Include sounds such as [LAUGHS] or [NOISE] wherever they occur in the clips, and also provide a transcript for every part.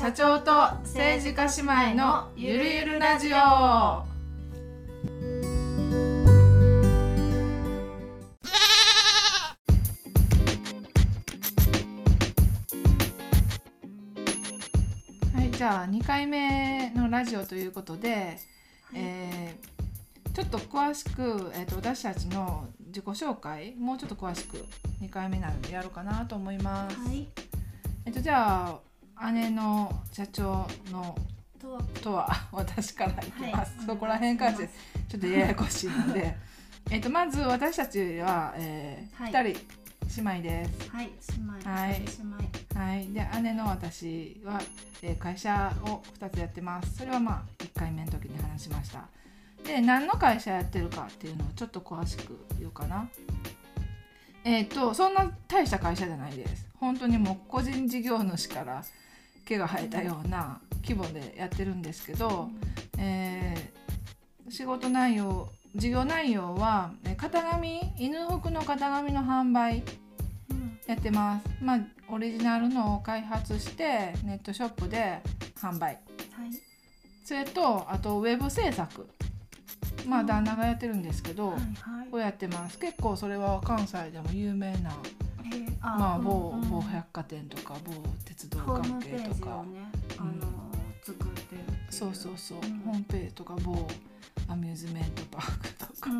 社長と政治家姉妹のゆるゆるラジオ。はいじゃあ2回目のラジオということで、えーちょっと詳しく、えー、と私たちの自己紹介もうちょっと詳しく2回目なのでやろうかなと思います。はい。えっとじゃあ姉の社長のとは私からいきます、はい。そこら辺からしてちょっとややこしいので。えっとまず私たちは、えーはい。2人姉妹です。はい姉妹。はい。はい、で姉の私は、えー会社を2つやってます。それはまあ1回目の時に話しました。で何の会社やってるかっていうのをちょっと詳しく言おうかな。えっ、とそんな大した会社じゃないです。本当にもう個人事業主から毛が生えたような規模でやってるんですけど、えー仕事内容事業内容はえー型紙犬服の型紙の販売うんやってます。まあオリジナルのを開発してネットショップで販売。はいそれとあとウェブ制作。まあうん旦那がやってるんですけど、はいはいをやってます。結構それは関西でも有名なえーあまあうん某うん。某百貨店とか某鉄道関係とか。を、ねあうんの作ってるそうそうそう、うん。ホームページとか某アミューズメントパークとか、うん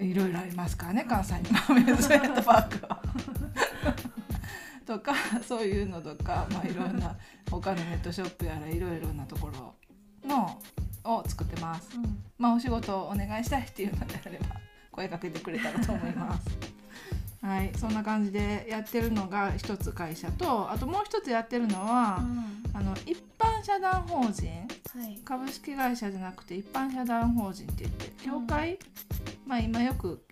うん。いろいろありますからね関西に。も [LAUGHS] アミューズメントパークは。[LAUGHS] とかそういうのとか、まあ、いろんな [LAUGHS] 他のネットショップやらいろいろなところのを作ってます。うん。まあ、お仕事をお願いしたいっていうのであれば声かけてくれたらと思います。はい、そんな感じでやってるのが一つ会社とあともう一つやってるのは、うん。あの一般社団法人はい。株式会社じゃなくて一般社団法人って言って協会、まあ今よく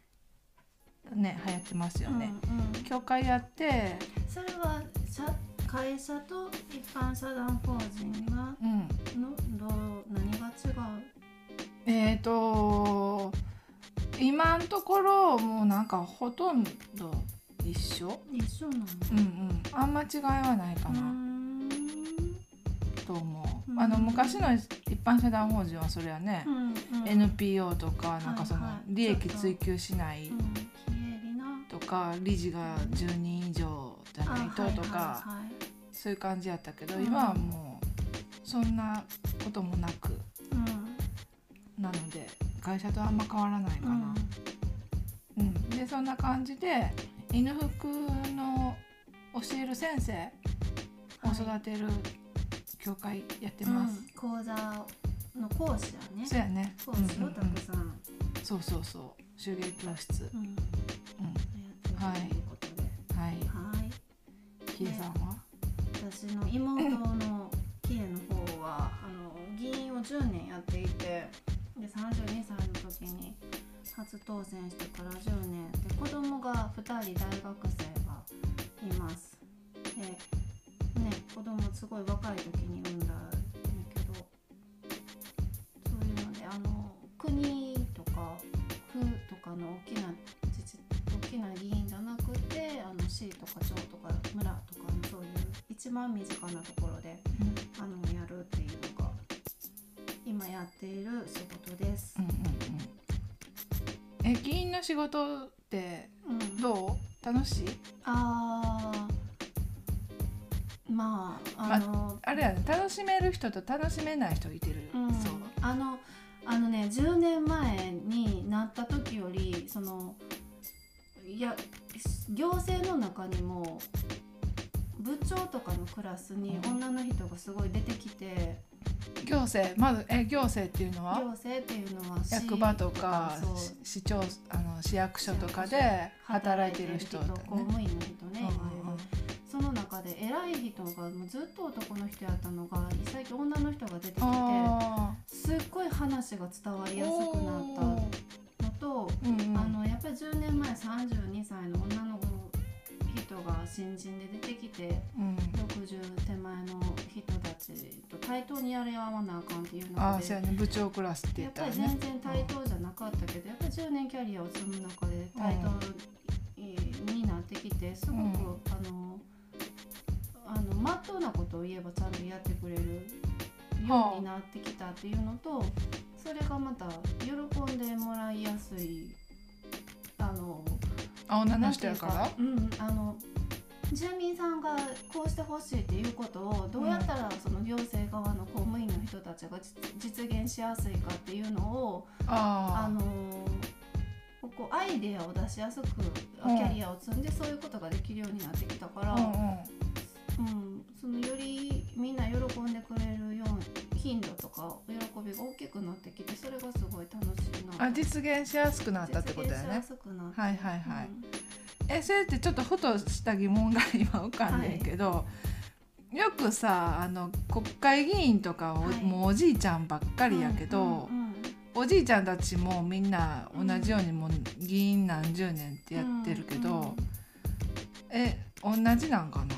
ね流行ってますよね、うんうん。協会やって、それは社会社と一般社団法人はうん、のどう何が違う？えっ、と今のところもうなんかほとんど一緒？一緒なの？うんうん。あんま違いはないかな。と思う、うん。あの昔の一般社団法人はそれはね、うんうん。NPO とかなんかその利益追求しないとか理事が10人以上じゃないととかそういう感じやったけどうん。今はもうそんなこともなく。うん。なので会社とあんま変わらないかな。うん、でそんな感じで犬服の教える先生を育てる教会やってます。うん。講座の講師だね。そうやね。講師をたくさん、そうそうそう。手芸教室。うん。うん、やってるといはい。はい。キエさんは？私の妹のキエの方はあの議員を10年やっていてで32歳の時に初当選してから10年で子供が2人大学生がいます。でね子供すごい若い時に産んだんやけどそういうのであの国とか府とかの大きな自治大きな議員じゃなくてあの市とか町とか村とかのそういう一番身近なところであのやっている仕事ですうん。うんうん。え議員の仕事ってうん、どう？楽しい？あーまああの、あれやね楽しめる人と楽しめない人いてる。うんそう。あのあのね10年前になった時よりそのいや行政の中にも部長とかのクラスにうん女の人がすごい出てきて、行政まずえ行政っていうのは？行政っていうのは市役場とか市町あの市役所とかで働いてる人だ公ね。務員の人ね、うんうんう。んその中で偉い人がもうずっと男の人やったのが最近女の人が出てきてあすっごい話が伝わりやすくなったのと、うんうん。あのやっぱり10年前32歳の女の人が新人で出てきてうん。60手前の人たちと対等にやり合わなあかんっていうあ中であそうやね。部長クラスって言やったぱっらね。り全然対等じゃなかったけどやっぱり10年キャリアを積む中で対等になってきてすごく、うん。あのあのまと当なことを言えばちゃんとやってくれるようになってきたっていうのと、それがまた喜んでもらいやすいあのあ女の人やから？うんあの住民さんがこうしてほしいっていうことをどうやったらその行政側の公務員の人たちが実実現しやすいかっていうのをああのここアイデアを出しやすくキうん。ャリアを積んでそういうことができるようになってきたから、あうんうん。うん、そのよりみんな喜んでくれるような頻度とか喜びが大きくなってきてそれがすごい楽しいなあ実現しやすくなったってことだよ実現しやねすくなってはいはいはい。うんえそれってちょっとふとした疑問が今浮かんでるけど、よくさあの国会議員とかお、はい。もうおじいちゃんばっかりやけど、うんうんうん。おじいちゃんたちもみんな同じようにもう議員何十年ってやってるけど、うんうんえ同じなんかな？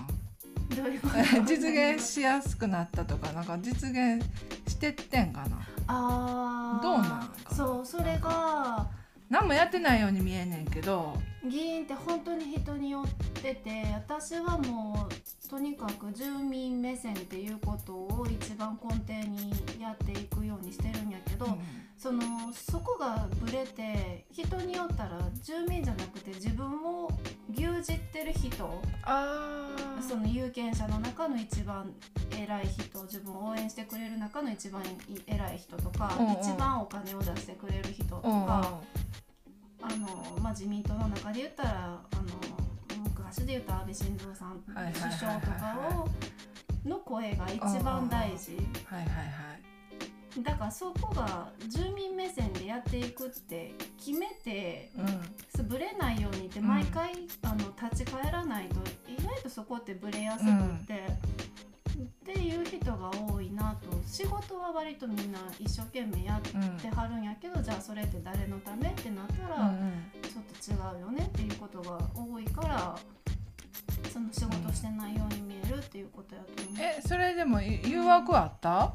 どういうこと？[LAUGHS] 実現しやすくなったとかなんか実現してってんかな？あー。どうなんそうそれが何もやってないように見えんねんけど。議員って本当に人によってて私はもうとにかく住民目線っていうことを一番根底にやっていくようにしてるんやけど、そのそこがぶれて人によったら住民じゃなくて自分を牛耳ってる人その有権者の中の一番偉い人自分を応援してくれる中の一番偉い人とか、うんうん。一番お金を出してくれる人とか、うんうん。あのまあ、自民党の中で言ったらあの昔で言ったら安倍晋三さんはいはいはいはい首相とかをの声が一番大事。はいはいはいだからそこが住民目線でやっていくって決めてうん。ぶれないようにってうん。毎回、あの立ち返らないと意外とそこってぶれやすくって、っていう人が多いなと仕事は割とみんな一生懸命やってうんはるんやけどじゃあそれって誰のためってなったうら、ん。ちょっと違うよねっていうことが多いからその仕事してないように見えるっていうことやと思う。えそれでもい誘惑あった？あ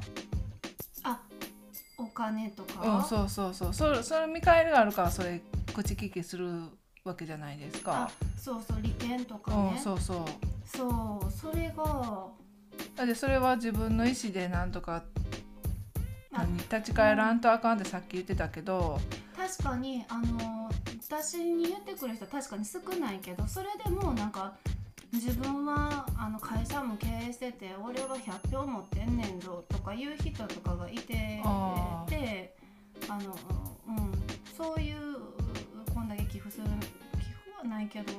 お金とか、うんそうそうそう。それそれ見返りがあるからそれ口利きするわけじゃないですあか。そうそう。利権とかね。うん、そうそう。そう。それがだってそれは自分の意思でなんとかあ何立ち返らんとあかんってさっき言ってたけど、確かにあの私に言ってくる人は確かに少ないけどそれでもなんか自分はあの会社も経営してて俺は100票持ってんねんぞとかいう人とかがいてあー。であの、うん、そういうこんだけ寄付する寄付はないけど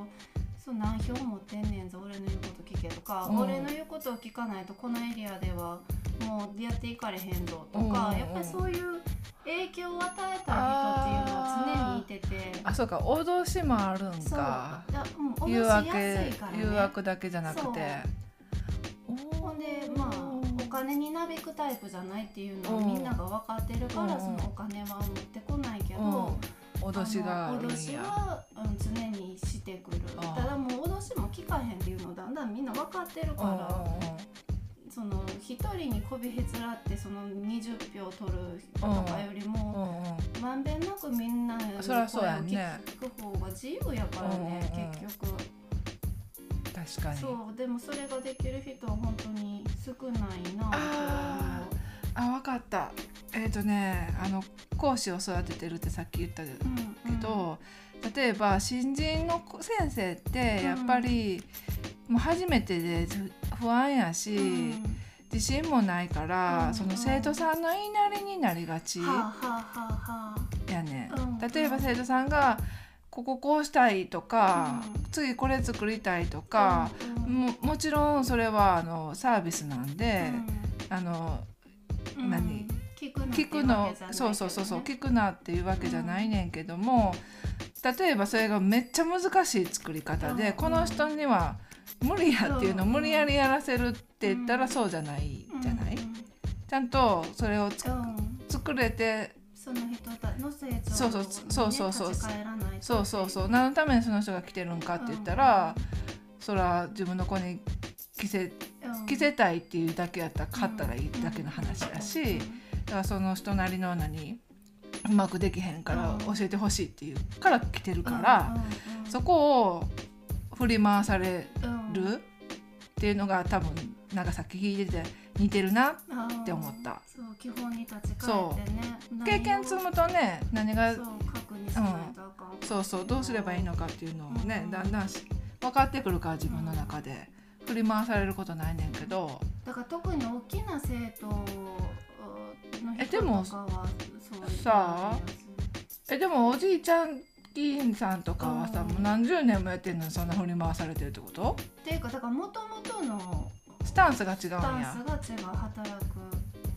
そう何票持ってんねんぞ俺の言うこと聞けとか、うん。俺の言うことを聞かないとこのエリアではもうやっていかれへんぞとうんうんか、うん。やっぱりそういう影響を与えた人っていうのは常にいてて。あそうか。脅しもあるんか。だう。ん、誘惑ね。誘惑だけじゃなくて。ほんでまあお金になびくタイプじゃないっていうのはうん。みんなが分かってるから、うん。そのお金は持ってこないけど、うん、脅しがあるんの脅しやは、うん、常にしてくる。ただもう脅しも聞かへんっていうのをだんだんみんな分かってるから、その一人にこびへつらってその20票取る人とかよりうんも、うん。まんべんなくみんなの声をそりゃそうやんね。聞く方が自由やからね、うんうんうん。結局。確かに。そうでもそれができる人は本当に少ないなとああ分かった。えっ、とねあの講師を育ててるってさっき言ったけ思う。うん。ど、例えば新人の先生ってやっぱり、もう初めてで不安やし、うん。自信もないから、うん。その生徒さんの言いなりになりがちやね、うん例えば生徒さんがこここうしたいとか、うん。次これ作りたいとか、うんももちろんそれはあのサービスなんで、あのうん。何？聞くのそうそうそうそう聞くなっていうわけじゃないねんけども、例えばそれがめっちゃ難しい作り方で、うん。この人には無理やっていうのをうん無理やりやらせるって言ったらそうじゃないじゃない、ちゃんとそれをつうんうん。作れてその人たの成長そうそうそうそうそう。そうそうそう。何のためにその人が来てるんかって言ったら、そら自分の子に着せうん。着せたいっていうだけやったら買ったらいいだけの話だし、うん。だからその人なりの何うまくできへんからうん。教えてほしいっていうから来てるから、そこを振り回されうんうん。るっていうのが多分なんかさっき聞いてて似てるなって思った。そう基本に立ち返ってね。経験積むとね何がそう確認しないとあかん、そうそうどうすればいいのかっていうのをねうん。だんだんし分かってくるから自分の中で。振り回されることないねんけど。だから特に大きな生徒の人えでもとかはそういうさあえでもおじいちゃん議員さんとかはさうんもう何十年もやってんのにそんな振り回されてるってこと？っていうかだからもともとのスタンスが違うんスタンやスが違う働く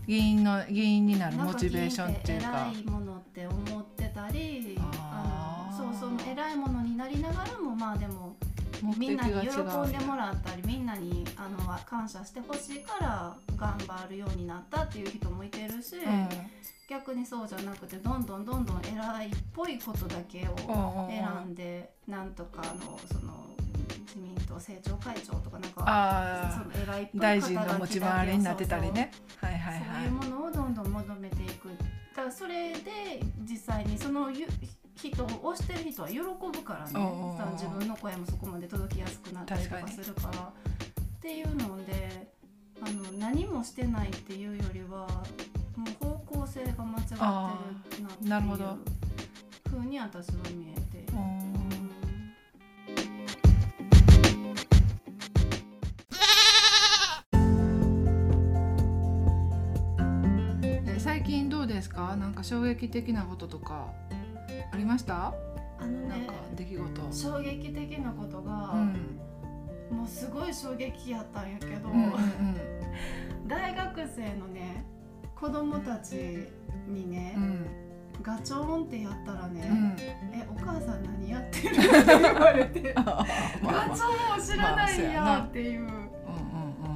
議員の議員になるモチベーションっていうか。議員って偉いものって思ってたりあのそうそう偉いものになりながらもまあでも目みんなに喜んでうもらったりみんなにあの感謝してほしいから頑張るようになったっていう人もいてるし、うん。逆にそうじゃなくてどんどんどんどん偉いっぽいことだけをうんうんうん選んでなんとかのその自民党政調会長とかなんかその偉いっぽい大臣の持ち回りになってたりね。はいはいそうはいいうものをどんどん求めていく。だからそれで実際にそのゆ人を推してる人は喜ぶからね。う自分の声もそこまで届きやすくなったりとかするから。っていうのであの何もしてないっていうよりはもう方向性が間違ってるなっていど。うふうに私は見えて。最近どうですか？なんか衝撃的なこととか。ありました？あのねなんか出来事。衝撃的なことが、うん。もうすごい衝撃やったんやけど、うんうん大学生のね子供たちにね、うん。ガチョーンってやったらね、うんえお母さん何やってるって言われて [LAUGHS] ガチョーンを知らないんやっていう、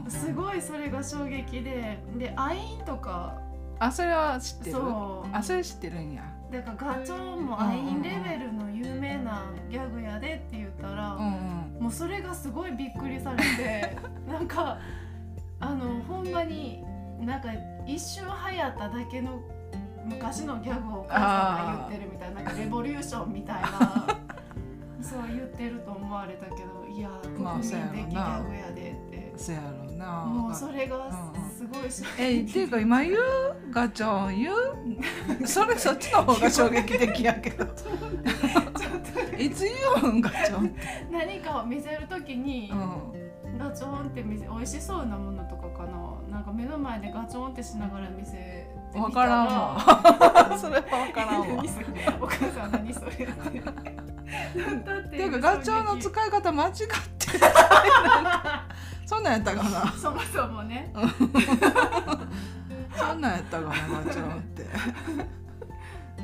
すごいそれが衝撃ででアインとか。あそれは知ってる？そう。あそれ知ってるんやだからガチョーンもアインレベルの有名なギャグやでって言ったら、うんうん。もうそれがすごいびっくりされて [LAUGHS] なんかあのほんまになんか一瞬流行っただけの昔のギャグをお母さんが言ってるみたいななんかレボリューションみたいな [LAUGHS] そう言ってると思われたけどいやまあ国民的ギャグやでって、そやろうな。もうそれがうんうんすごい。し、えっていうか今言うガチョン言う？それそっちの方が衝撃的やけど。いつ言うんガチョンって。何かを見せるときに、うん。ガチョーンって見せ美味しそうなものとかかな。なんか目の前でガチョーンってしながら見せてみた分からんわ。[LAUGHS] それは分からんわ。お母さん何それっててていいううかガチョウの使い方間違ってる [LAUGHS] そんなんやったかな。そもそもね。[LAUGHS] そんなんやったかなガチって。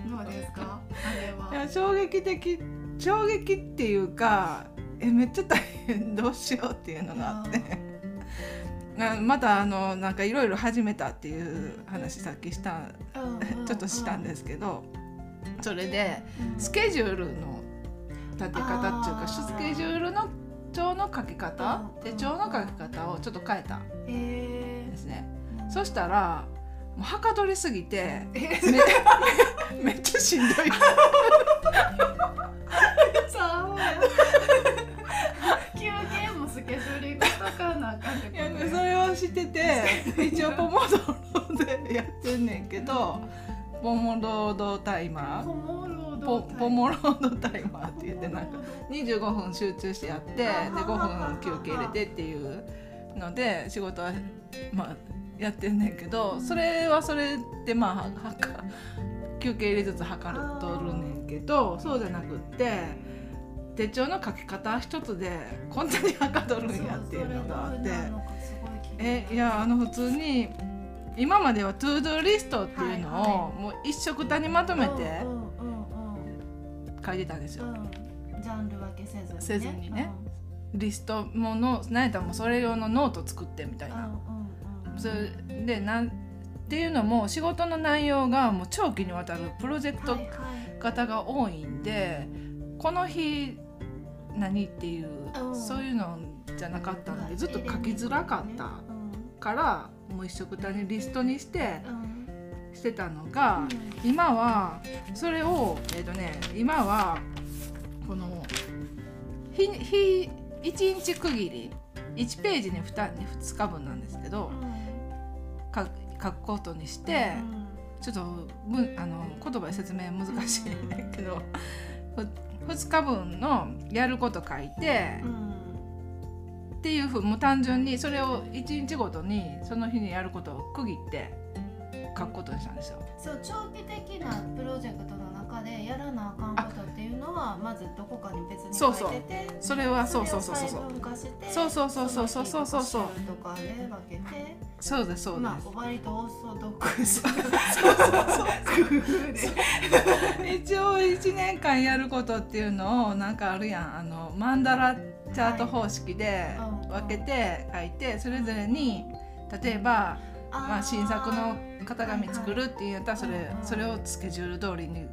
どうですか？あれは。いや衝撃的衝撃っていうかえめっちゃ大変どうしようっていうのがあって。[LAUGHS] なまたあのなんかいろいろ始めたっていう話さっきしたちょっとしたんですすけどそれでスケジュールの立て方っていうかスケジュールの帳の書き方？うん手帳の書き方をちょっと変えたんえですね。ーそしたらもうはかどりすぎてえ。め [LAUGHS] めっちゃしんどい。[LAUGHS] 休憩もスケジューリングとかなあかんっそれをしてて一応ポモドロでやってんねんけどポモロードタイマポモロポポモロードタイマーって言ってなんか25分集中してやってで5分休憩入れてっていうので仕事はまあやってんねんけどそれはそれでまあははか休憩入れつつはかどっとるねんけどそうじゃなくって手帳の書き方一つでこんなにはかどるんやっていうのがあって。えいやあの普通に今までは to do リストっていうのを、もう一緒くたにまとめて書いてたんですよ。うん。うんジャンル分けせずにね。せずにね。リストもの何やったらもうそれ用のノート作ってみたいな。うんうんうんうん。それでなんっていうのも仕事の内容がもう長期にわたるプロジェクトはいはい。型が多いんで、この日何っていう、うん。そういうのじゃなかったんでずっと書きづらかったからもう一緒くたにリストにしてうんうんしてたのが、今はそれをえっ、とね今はこの日日一日区切り1ページに 2, 2日分なんですけど書書くことにして、ちょっとむあの言葉で説明難しいけど、ふ2日分のやること書いて、っていうふうもう単純にそれを1日ごとにその日にやることを区切って書くことにしたんですよ。そう長期的なプロジェクトの中でやらなあかんことっていうのはまずどこかに別に書いててそれはそうそうそうそう。そうそうそうそうそうそうそう。そうそうの日とかで分けてそうですそうです。まあ割とオーソドックスそうそう一応1年間やることっていうのをなんかあるやん。あのマンダラチャート方式で分けて書いてそれぞれに例えば、まあ、新作の型紙作るっていうんやったらそれそれをスケジュール通りに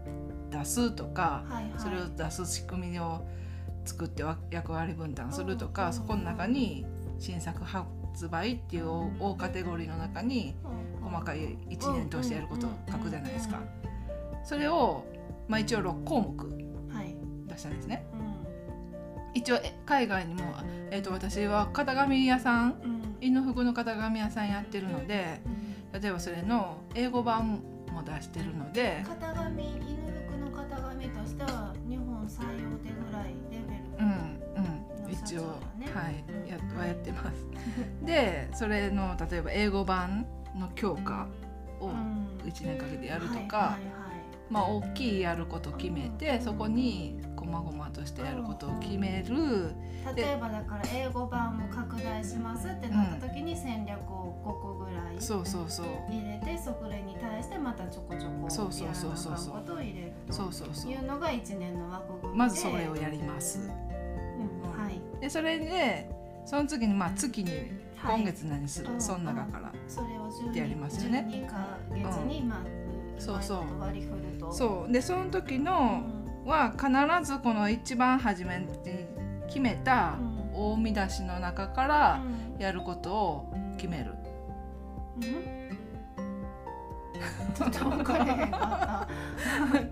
出すとかそれを出す仕組みを作ってわ役割分担するとうんかそこの中に新作発売っていう大大カテゴリーの中に細かい1年通してやることを書くじゃないですか。それを、まあ、一応6項目はい。出したんですね。うん。一応え海外にも、えー、と私は型紙屋さん犬服の型紙屋さんやってるので例えばそれの英語版も出してるので、型紙犬服の型紙としては日本最大手ぐらいレベルうんうん、一応、はいやはやってます。でそれの例えば英語版の強化をうん。1年かけてやるとか、まあ、大きいやることを決めてそこに細々としてやることを決める。例えばだから英語版を拡大しますってなった時に戦略を5個ぐらいそうそうそう。入れてそれに対してまたちょこちょこそうそうそうそうそう。ことを入れるそうそうそうという。のが1年の枠組みで。まずそれをやります。うんはい。でそれでその次にまあ月にはい。今月何する、うん。その中から、それを12ってやりますよね。12ヶ月にまあそうそう。割り振ると。そう。でその時うのんは必ずこの一番初めに決めたうん。大見出しの中からうん。やることを決める。うん。ちょっと分かれへんかっ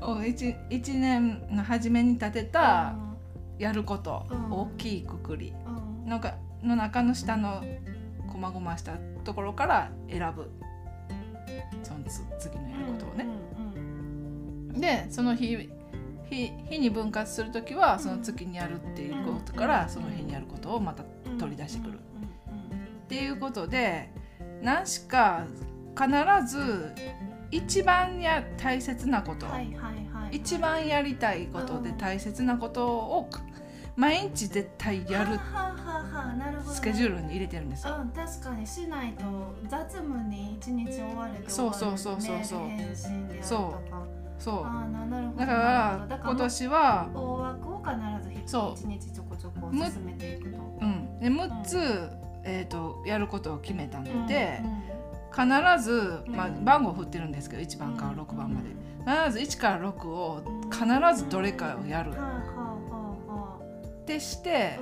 たを一一年の初めに立てたやること、うん大きいくくり。のがの中の下のこまごましたところから選ぶ。そのつ次のやることをね。うんうんでその日日日に分割する時はその月にやるっていうことからその日にやることをまた取り出してくるうんていうことで何しか必ず一番や大切なこと、うんはいはいはい。一番やりたいことで大切なことを毎日絶対やるスケジュールに入れてるんですよ。うん、確かにしないと雑務に一日終われてそうそうそうそうそう。そかそああななるほうだかど。だから今年は、大枠を必ずそう。一日ちょこちょこむ進めていくと。うん、で6つ、えー、とやることを決めたので、うん必ず、まあうん、番号振ってるんですけど1番から6番まで。必ず1から6を必ずどれかをやる。ってして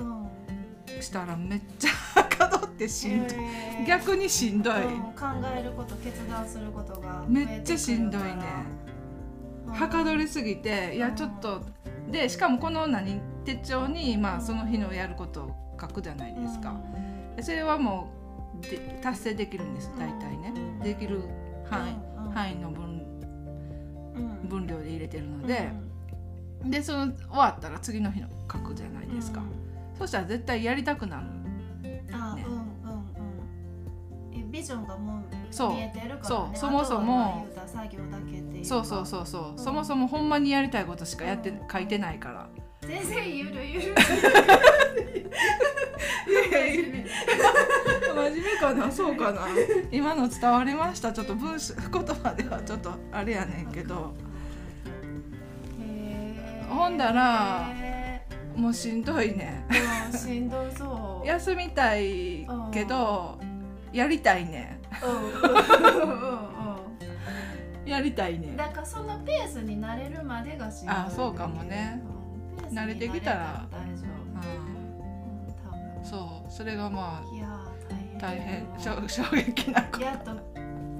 したらめっちゃはかどってしんどい、へー逆にしんどい、うん考えること決断することがめっちゃしんどいねはかどりりすぎていやちょっとでしかもこの何手帳に、まあ、その日のやることを書くじゃないですか、でそれはもうで達成できるんです大体ね、できる範囲、範囲の分囲分量で入れてるので、でその終わったら次の日の書くじゃないですか、そしたら絶対やりたくなるね。あうんうんうん。えビジョンがもうそう。見えてるから、ね、そう。そもそも。そうそうそうそう、う。んそもそもほんまにやりたいことしかやって、うん書いてないから。全然ゆるゆる真面目かなそうかな。今の伝わりました。ちょっと文章言葉ではちょっとあれやねんけど。ほんだらへもうしんどいね。しんどそう。[LAUGHS] 休みたいけどやりたいねうんうんうんうん。やりたいね。だからそのペースに慣れるまでがしんどいあそうかもね、慣れてきたら。大丈う夫、うん、多分。ん、そう。それがまいやーあ大大変。変衝衝撃なこと。やっと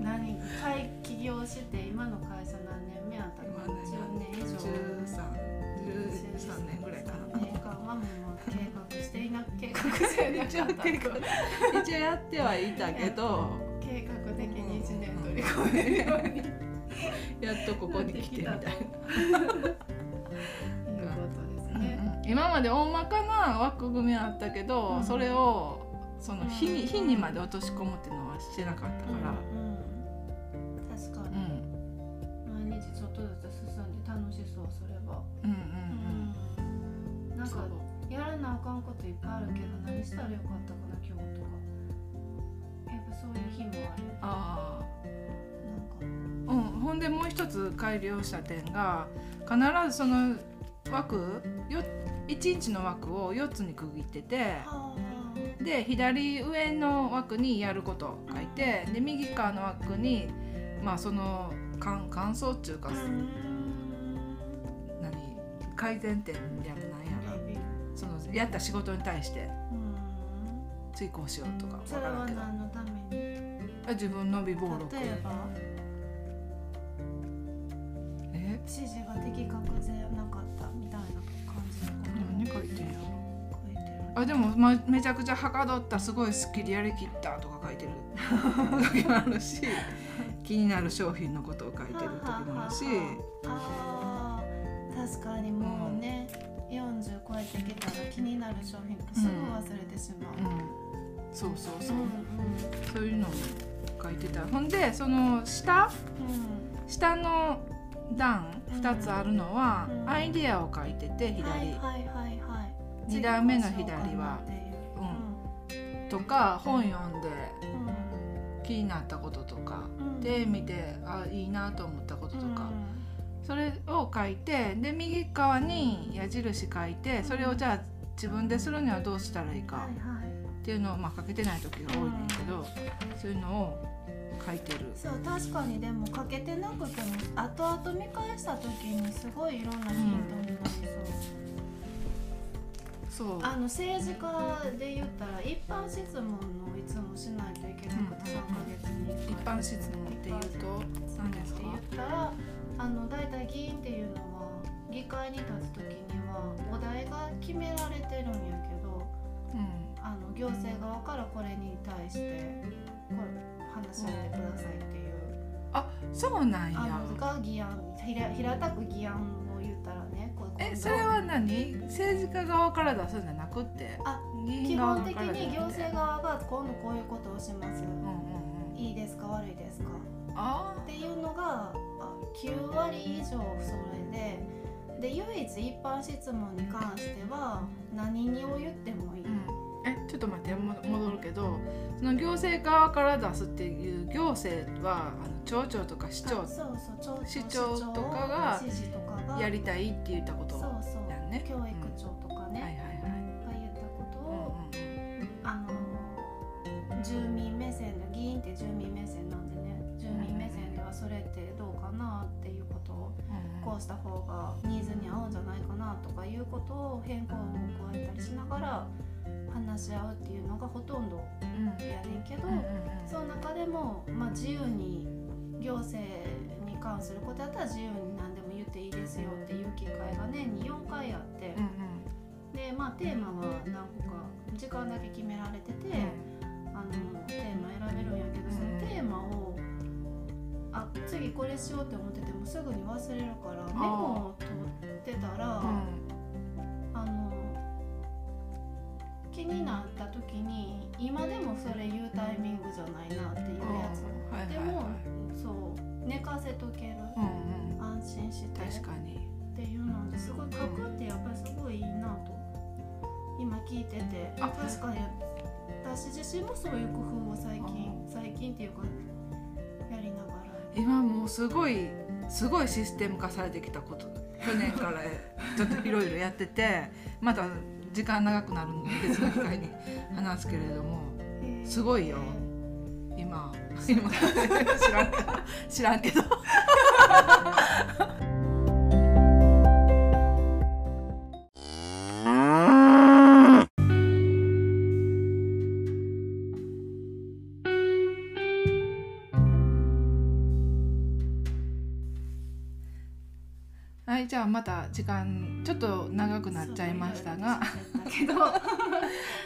何会起業して今の会社何年目やったか今ね10年以上13 13年ぐらいかな。年間はもう計画していな計画一応計画一応やってはいたけど [LAUGHS] 計画的に1年取り込めるようにやっとここに来てみたいな。[LAUGHS] いうことですね。今まで大まかな枠組みはあったけど、うん。それをその日に,、うん日にまで落とし込むっていうのはしてなかったから、うんうん確かうん、に毎日ちょっとずつ進んで楽しそうそれは。うん。うん。なんかそう。やらなあかんこといっぱいあるけど何したらよかったかな今日とか。そういう日もある。ああうん。ほんでもう一つ改良した点が必ずその枠よ1日の枠を4つに区切っててはで左上の枠にやることを書いてで右側の枠にまあその感感想っていうか、あ。うん。何改善点やらなんやらそのやった仕事に対して。うん次こうしようとかそれは何のために。あ自分の備忘録。例えば。え？指示が的確じゃなかったみたいな感じのこと。何書いてんやあでも、ま、めちゃくちゃはかどったすごいスッキリやりきったとか書いてる。[LAUGHS] 時もあるし気になる商品のことを書いてる時もあるし。あー確かにもうね、40超えてきたら気になる商品とかすぐ忘れてしまう、うん。そうそうそう、うんそういうのも書いてた。ほんでその下？うん。下の段2つあるのは、うん。アイデアを書いてて左、はいはいはいはい。二段目の左は。うしようかなっていう。とか本読んでうん。気になったこととか。うん。で見てあいいなと思ったこととか、うんそれを書いてで右側に矢印書いてそれをじゃあ自分でするにはどうしたらいいかっていうのを、まあ、書けてない時が多いねんけど、そういうのを書いてる。そう確かにでもかけてなくても後々見返した時にすごいいろんなヒントになりそう、そう。あの政治家で言ったら一般質問のいつもしないといけなくて3ヶ月に1一回般質問っていうと何ですか？って言ったらあの大体議員っていうのは議会に立つ時にはお題が決められてるんやけどうんあの行政側からこれに対してこれ話し合ってくださいっていう。そうなんあやのが議案平平たく議案を言ったらねこえそれは何？政治家側から出すんじゃなくって？あ議基本的に行政側が今度こういうことをします、うんうんうん。いいですか？悪いですか？あっていうのがあ9割以上それでで唯一一般質問に関しては何にを言ってもいい、ー、うん、えちょっと待っても戻るけどその行政側から出すっていう行政はあの町長とか市長あそうそう町市長とかが知事とかがやりたいって言ったことそうそう。やんね。教育こうした方がニーズに合うんじゃないかなとかいうことを変更も加えたりしながら話し合うっていうのがほとんどうん。やねんけど、その中でも、まあ、自由に行政に関することやったら自由に何でも言っていいですよっていう機会が年に4回あって、うんでまあテーマは何個か時間だけ決められてて。あのテーマ選べるんやけどそのテーマをあ次これしようって思っててもすぐに忘れるからメモを取ってたらうん。あの気になった時に今でもそれ言うタイミングじゃないなっていうやつ。はいはいではい。もそう寝かせとける。うんうん。安心して確かに。っていうのですごい書くってやっぱりすごいいいなと。今聞いてて。あ確かに私自身もそういう工夫を最近最近っていうか今もうすごいすごいシステム化されてきたこと。去年から [LAUGHS] ちょっといろいろやっててまた時間長くなるので別の機会に [LAUGHS] 話すけれどもすごいよ。今今。[LAUGHS] 知らん。知らんけどじゃあまた時間ちょっと長くなっちゃいましたがけどは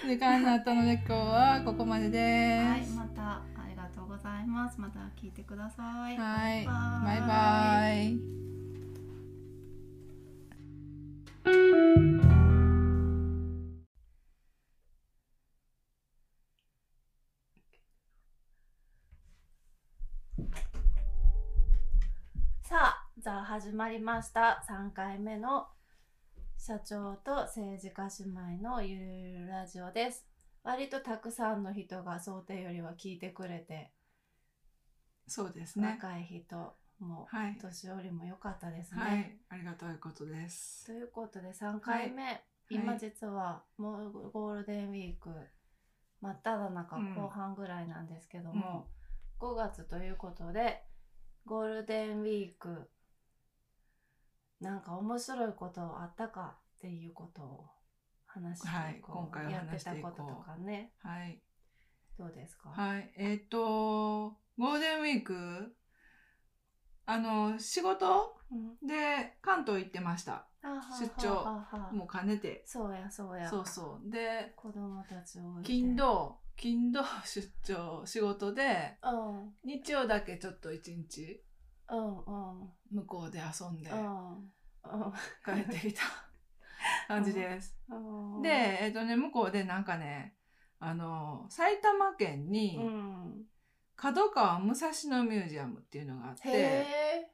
時間になったので今日はここまでです。いまたありがとうございますまた聞いてくださいはい、バイバイバイ。さあじゃあ始まりました。3回目の社長と政治家姉妹のゆるゆるラジオです。割とたくさんの人が想定よりは聞いてくれて、そうですね。若い人もはい、年寄りも良かったですね、はい、ありがたいことです。ということで3回目、今実はもうゴールデンウィーク真っ只中うん後半ぐらいなんですけども、5月ということでゴールデンウィークなんか面白いことあったかっていうことを話していこう、はい今回はやって話していこうたこととかねはい、どうですか、はい、えっ、と、ゴールデンウィーク。あの、仕事うんで関東行ってました。あはは出張もう兼ねて。そうやそうやそうそう。で、子供たちを金土、金土出張、仕事で。うん日曜だけちょっと一日うんうん。向こうで遊んでうんうん。帰ってきた [LAUGHS] 感じです。うんで、えっ、とね、向こうでなんかね、あの、埼玉県うにん。角川武蔵野ミュージアムっていうのがあっへて、え。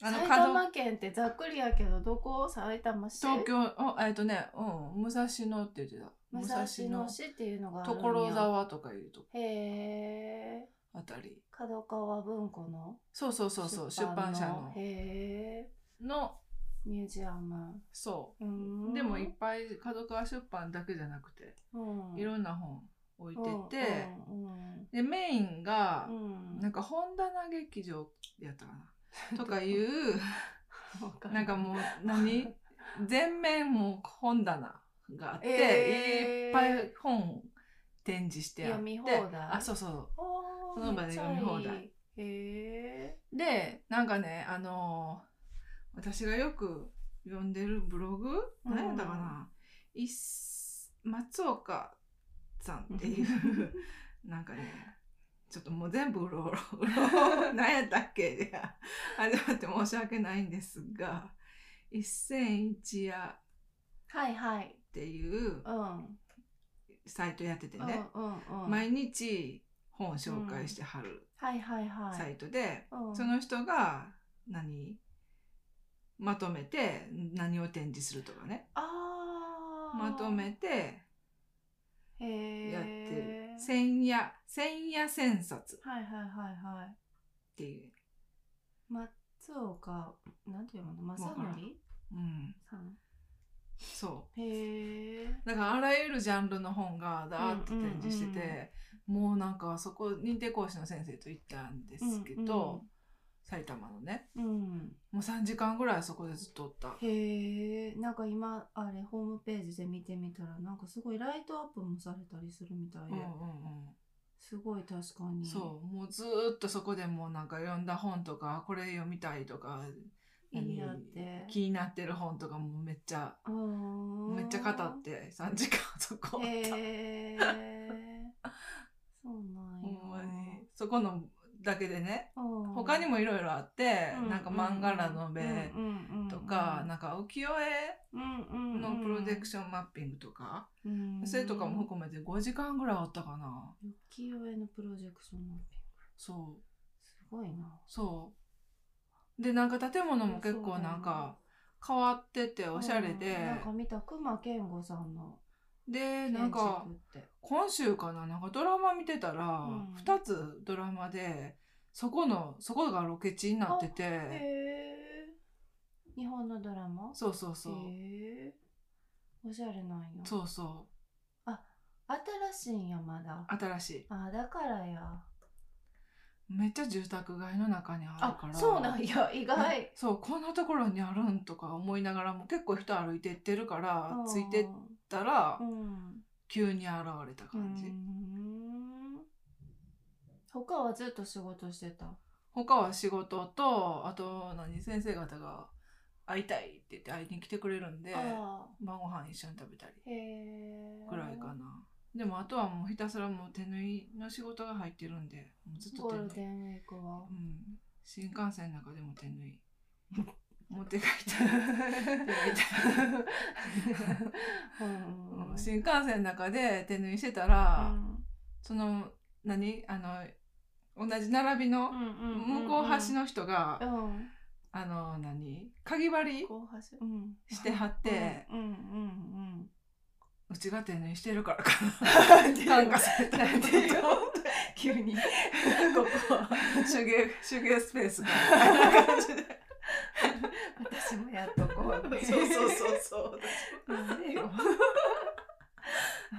あの埼角玉県ってざっくりやけどどこ？埼玉市？東京、おえっ、とね、うん、武蔵野って言ってた。武蔵野。市っていうのが所沢とかいうとこ。へえあたり。角川文庫のそうそうそうそう、出版社の。へえの、ミュージアム。そう。う。ん。でもいっぱい角川出版だけじゃなくて、うん。いろんな本置いてうんて、うん。で、メインがう、ん。なんか本棚劇場やったかな。[LAUGHS] とかいう、なんかもう何？[LAUGHS] 全面もう本棚があって、えー。いっぱい本展示してあって。あそうそうあーその場で読み放題。へえでなんかねあのー私がよく読んでるブログ？うん。何やったかな、いっ松岡さんっていう。[LAUGHS] なんかねちょっともう全部うろうろうろ何やったっけ？いや始まって申し訳ないんですが一戦一夜はいはい。っていううん。サイトやっててね、うんうんうん。毎日本紹介してはるはいはいはい。サイトで、うん。その人が何まとめて何を展示するとかね。あー。まとめてやってる。千夜千夜千冊。はいはいはいはい。っていう、松岡なんていうの正則うん、さん？そへえうだからあらゆるジャンルの本がダーッと展示してて、もうなんかそこ認定講師の先生と行ったんですけど、埼玉のね。うん。うんもう3時間ぐらいそこでずっとおった。へえなんか今あれホームページで見てみたらなんかすごいライトアップもされたりするみたいで、うんうんうん。すごい確かに。そう。もうずーっとそこでもうなんか読んだ本とかこれ読みたいとかいいやっ何て。気になってる本とかもめっちゃめめっちゃ語って3時間そこ。へえそうなんや。ほんまに。そこのだけでねうん他にもいろいろあって、うんなんか漫画ラノベとか、なんか浮世絵のプロジェクシションマッピングとか、ョンそれとかも含めて5時間ぐらいあったかな。浮世絵のプロジェクションマッピング。そう。すごいな。そうでなんか建物も結構なんか変わってておしゃれで、うんなんか見た熊健吾さんのでなんか今週かななんかドラマ見てたら、うん。2つドラマでそこのそこがロケ地になってて。へえ日本のドラマ？そうそうそう、おしゃれなんや。そうそ新しいんやまだ。う新しい。あだからやめっちゃ住宅街の中にあるあから。そうなんや。意外。えそうこんなところにあるんとか思いながらも結構人歩いてってるからうん。ついてったらうん。急に現れたう感じ、ん。他はずっと仕事してた？他は仕事とあと何先生方が会いたいって言って会いに来てくれるんであ晩ご飯一緒に食べたりぐらいかなでもあとはもうひたすらもう手縫いの仕事が入ってるんでもうずっとゴ手縫い。ールデンウィークは。うん、新幹線の中でも手縫い。[LAUGHS] 持って帰った手縫いうん。うん。新幹線の中で手縫いしてたら、うん。その何？あの同じ並びのうんうんうん向こう端の人が、うん。あの何？かぎ針うん。してはって、うんうんうちが手縫いしてるからかな。[LAUGHS] 感化されたなんてよ急に。ここ。は手芸手芸スペースみたいな感じで。私もやっとこうそうそうそうそう。なんでよ。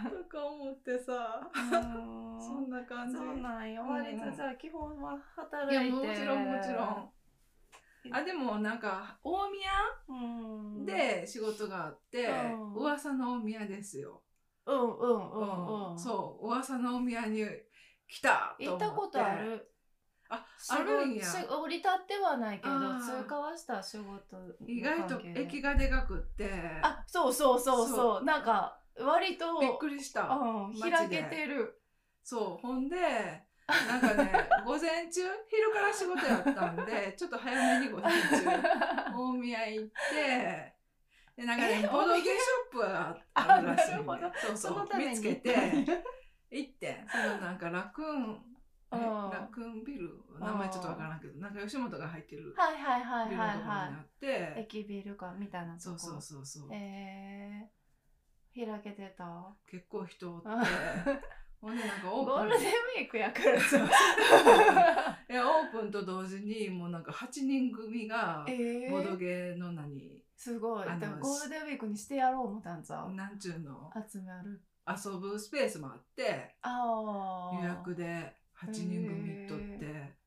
とか思ってさ。うんそんな感じ。そうなんよ。うん。割と基本はい働やいてもちろんもちろんあでもなんか大宮？うん。で仕事があって、うん。噂の大宮ですよ、うんうんうんうん。そう噂の大宮に来た行ったことある？あ仕あるんや。降り立ってはないけど通過はした仕事の意外と駅がでかくって。あそうそうそうそう。そう。なんか割とびっくりした、うん開けてる。そう。ほんでなんかね午前中昼から仕事やったんで [LAUGHS] ちょっと早めに午前中大宮行ってでなんかねえボドゲショップがあるらしいんでそうそう見つけて行ってそのなんかラクーンラクーンビル名前ちょっとわからんけどなんか吉本が入ってるはいはいはいビルのところにはいはあってい駅ビルかみたいな。とこそうそうそうそう。えー、開けてた。結構人おってうん [LAUGHS] ほんでなんかオゴーープン。ルデンウィークやからさ。[LAUGHS] いやオープンと同時にもうなんか8人組がえボドー、ゲの何？すごい。でもゴールデンウィークにしてやろう思ったんさなんちゅうの？集まる。遊ぶスペースもあってああ予約で8人組とって。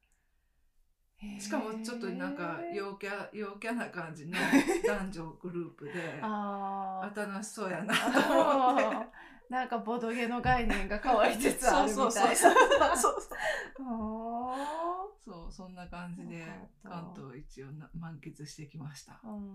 しかもちょっとなんか陽キャ陽キャな感じの [LAUGHS] 男女グループであ楽しそうやなと思ってなんかボドゲの概念が変わりつつあるみたいな。そうそうそうそうそうあそうそんな感じで関東一応な満喫してきました。ーうん